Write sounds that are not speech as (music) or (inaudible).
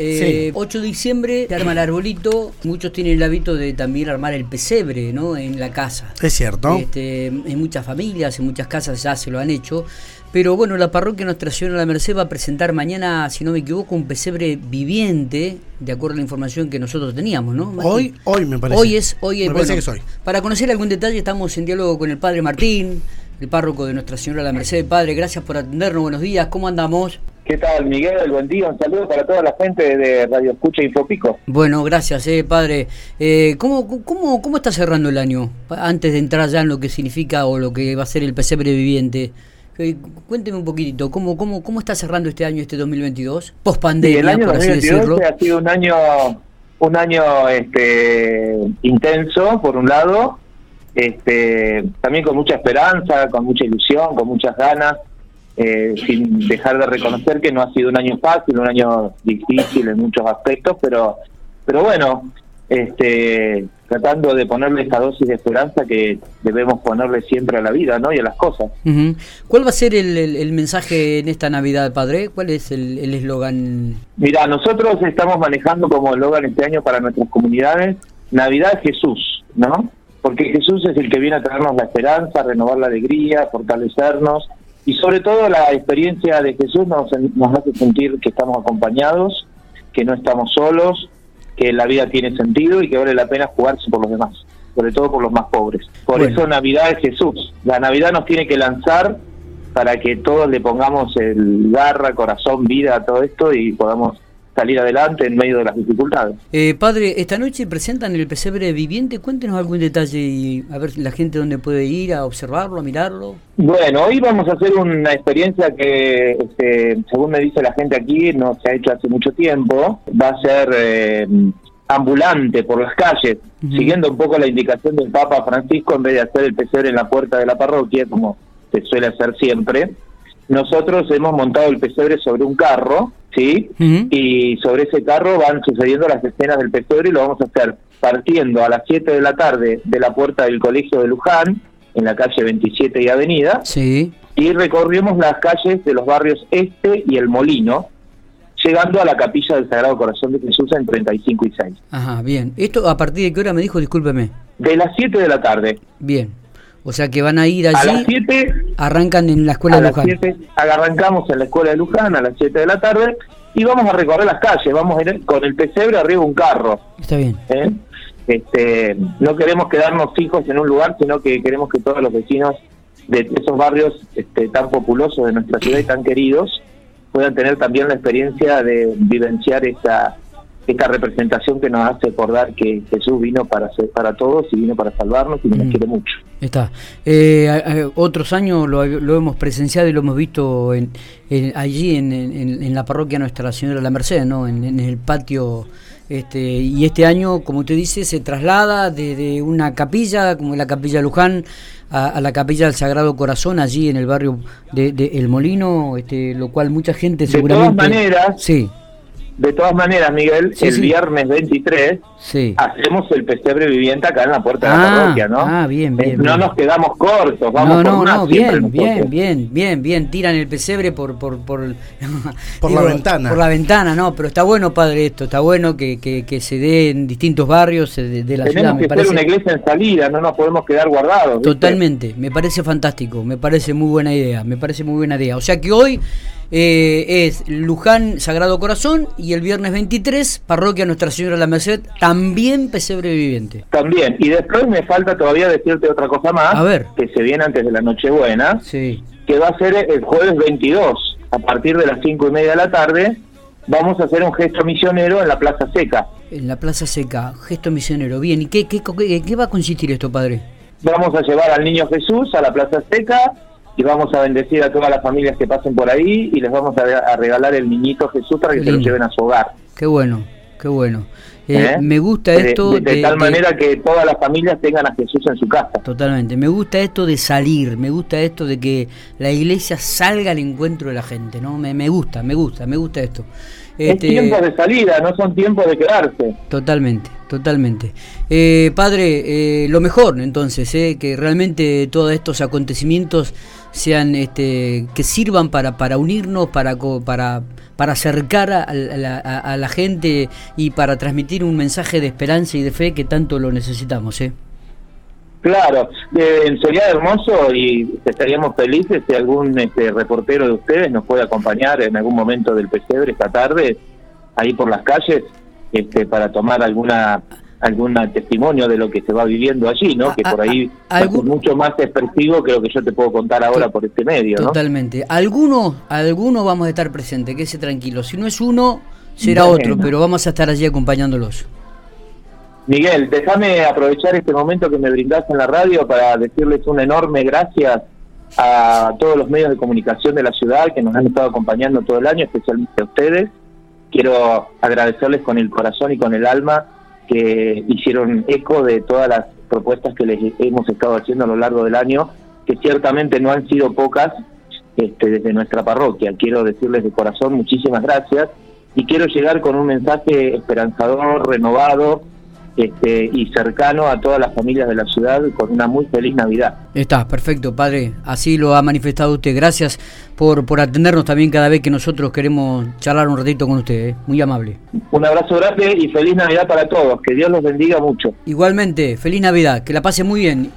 Eh, 8 de diciembre se arma el arbolito. Muchos tienen el hábito de también armar el pesebre ¿no? en la casa. Es cierto. Este, en muchas familias, en muchas casas ya se lo han hecho. Pero bueno, la parroquia Nuestra Señora de la Merced va a presentar mañana, si no me equivoco, un pesebre viviente, de acuerdo a la información que nosotros teníamos, ¿no? Martín? Hoy, hoy me parece. Hoy es, hoy es, Me parece bueno, que es hoy. Para conocer algún detalle estamos en diálogo con el Padre Martín, el párroco de Nuestra Señora de la Merced. Padre, gracias por atendernos, buenos días, ¿cómo andamos? ¿Qué tal, Miguel? Buen día, un saludo para toda la gente de Radio Escucha Infopico. Bueno, gracias, eh, Padre. Eh, ¿cómo, cómo, ¿Cómo está cerrando el año? Antes de entrar ya en lo que significa o lo que va a ser el pesebre viviente. Eh, Cuénteme un poquitito, ¿cómo, cómo, ¿cómo está cerrando este año, este 2022? Post Sí, pandemia, el año por así 2022 decirlo. ha sido un año un año este intenso por un lado este también con mucha esperanza con mucha ilusión con muchas ganas eh, sin dejar de reconocer que no ha sido un año fácil un año difícil en muchos aspectos pero pero bueno este tratando de ponerle esta dosis de esperanza que debemos ponerle siempre a la vida no y a las cosas. ¿Cuál va a ser el, el- el mensaje en esta Navidad, Padre? ¿Cuál es el el eslogan? Mira, nosotros estamos manejando como eslogan este año para nuestras comunidades Navidad Jesús, ¿no? Porque Jesús es el que viene a traernos la esperanza, renovar la alegría, fortalecernos y sobre todo la experiencia de Jesús nos, nos hace sentir que estamos acompañados, que no estamos solos, que la vida tiene sentido y que vale la pena jugarse por los demás, sobre todo por los más pobres. Por Bueno. eso Navidad es Jesús. La Navidad nos tiene que lanzar para que todos le pongamos el garra, corazón, vida a todo esto y podamos salir adelante en medio de las dificultades. Eh, padre, esta noche presentan el pesebre viviente. Cuéntenos algún detalle y a ver la gente dónde puede ir a observarlo, a mirarlo. Bueno, hoy vamos a hacer una experiencia que, este, según me dice la gente aquí, no se ha hecho hace mucho tiempo. Va a ser eh, ambulante por las calles, siguiendo un poco la indicación del Papa Francisco, en vez de hacer el pesebre en la puerta de la parroquia, como se suele hacer siempre. Nosotros hemos montado el pesebre sobre un carro, ¿sí? Y sobre ese carro van sucediendo las escenas del pesebre y lo vamos a hacer partiendo a las 7 de la tarde de la puerta del colegio de Luján, en la calle 27 y Avenida, Sí. y recorrimos las calles de los barrios Este y El Molino, llegando a la capilla del Sagrado Corazón de Jesús en 35 y 6. Ajá, bien. ¿Esto a partir de qué hora me dijo? Discúlpeme. De las 7 de la tarde Bien. O sea que van a ir a las allí, 7 arrancan en la escuela a de las Luján. 7 arrancamos en la escuela de Luján a las 7 de la tarde y vamos a recorrer las calles, vamos a ir con el pesebre arriba un carro. Está bien. ¿eh? Este, no queremos quedarnos fijos en un lugar, sino que queremos que todos los vecinos de esos barrios este, tan populosos de nuestra ciudad y tan queridos puedan tener también la experiencia de vivenciar esta esta representación que nos hace acordar que Jesús vino para ser para todos y vino para salvarnos y que Mm. nos quiere mucho. Está. Eh, a- a- otros años lo, lo hemos presenciado y lo hemos visto en, en- allí en, en- la parroquia Nuestra Señora de la Merced, ¿no? En, el patio. Este, y este año, como usted dice, se traslada desde una capilla, como la capilla Luján, a, a la capilla del Sagrado Corazón, allí en el barrio de, de El Molino, este, lo cual mucha gente De seguramente... todas maneras, Sí, de todas maneras, Miguel, Sí, el sí. viernes 23 sí. hacemos el pesebre viviente acá en la puerta de la Ah, parroquia, ¿no? ah, bien, bien, No bien. nos quedamos cortos, vamos no, por no, más no, siempre bien, bien, bien, bien, bien. Tiran el pesebre por por por, (laughs) Por la ventana. Por la ventana, no, pero está bueno, padre, esto. Está bueno que, que, que se dé en distintos barrios eh, de, de la ciudad. Tenemos Me que parece ser una iglesia en salida, no nos podemos quedar guardados. ¿viste? totalmente. Me parece fantástico. Me parece muy buena idea. Me parece muy buena idea. O sea que hoy eh, es Luján Sagrado Corazón y el viernes 23 Parroquia Nuestra Señora de la Merced también pesebre viviente. También. Y después me falta todavía decirte otra cosa más, A ver. que se viene antes de la Nochebuena, Sí. que va a ser el jueves 22, a partir de las cinco y media de la tarde, vamos a hacer un gesto misionero en la Plaza Seca. En la Plaza Seca, gesto misionero. Bien, ¿y qué, qué, qué, qué va a consistir esto, padre? Vamos a llevar al niño Jesús a la Plaza Seca y vamos a bendecir a todas las familias que pasen por ahí y les vamos a, regalar el niñito Jesús para que se lo lleven a su hogar. Qué bueno, qué bueno. Eh, ¿eh? Me gusta De- esto de, de tal manera que todas las familias tengan a Jesús en su casa. Totalmente, me gusta esto de salir, me gusta esto de que la iglesia salga al encuentro de la gente, ¿no? Me, me gusta, me gusta, me gusta esto. Es Este, tiempos de salida, no son tiempos de quedarse. Totalmente, totalmente. Eh, padre, eh, lo mejor entonces, eh, que realmente todos estos acontecimientos sean este, que sirvan para, para unirnos, para, para, para acercar a la, gente y para transmitir un mensaje de esperanza y de fe que tanto lo necesitamos. ¿eh? Claro, sería hermoso y estaríamos felices si algún este, reportero de ustedes nos puede acompañar en algún momento del pesebre esta tarde, ahí por las calles, este, para tomar alguna algún testimonio de lo que se va viviendo allí, ¿no? que por ahí es mucho más expresivo que lo que yo te puedo contar ahora por este medio. Totalmente. Algunos, algunos vamos a estar presentes, quédese tranquilo. Si no es uno, será otro, pero vamos a estar allí acompañándolos. Miguel, déjame aprovechar este momento que me brindas en la radio para decirles un enorme gracias a todos los medios de comunicación de la ciudad que nos han estado acompañando todo el año, especialmente a ustedes. Quiero agradecerles con el corazón y con el alma que hicieron eco de todas las propuestas que les hemos estado haciendo a lo largo del año, que ciertamente no han sido pocas este, desde nuestra parroquia. Quiero decirles de corazón muchísimas gracias y quiero llegar con un mensaje esperanzador, renovado, este, y cercano a todas las familias de la ciudad con una muy feliz Navidad. Está, perfecto, padre. Así lo ha manifestado usted. Gracias por, por atendernos también cada vez que nosotros queremos charlar un ratito con usted. ¿eh? Muy amable. Un abrazo grande y feliz Navidad para todos. Que Dios los bendiga mucho. Igualmente, feliz Navidad. Que la pase muy bien.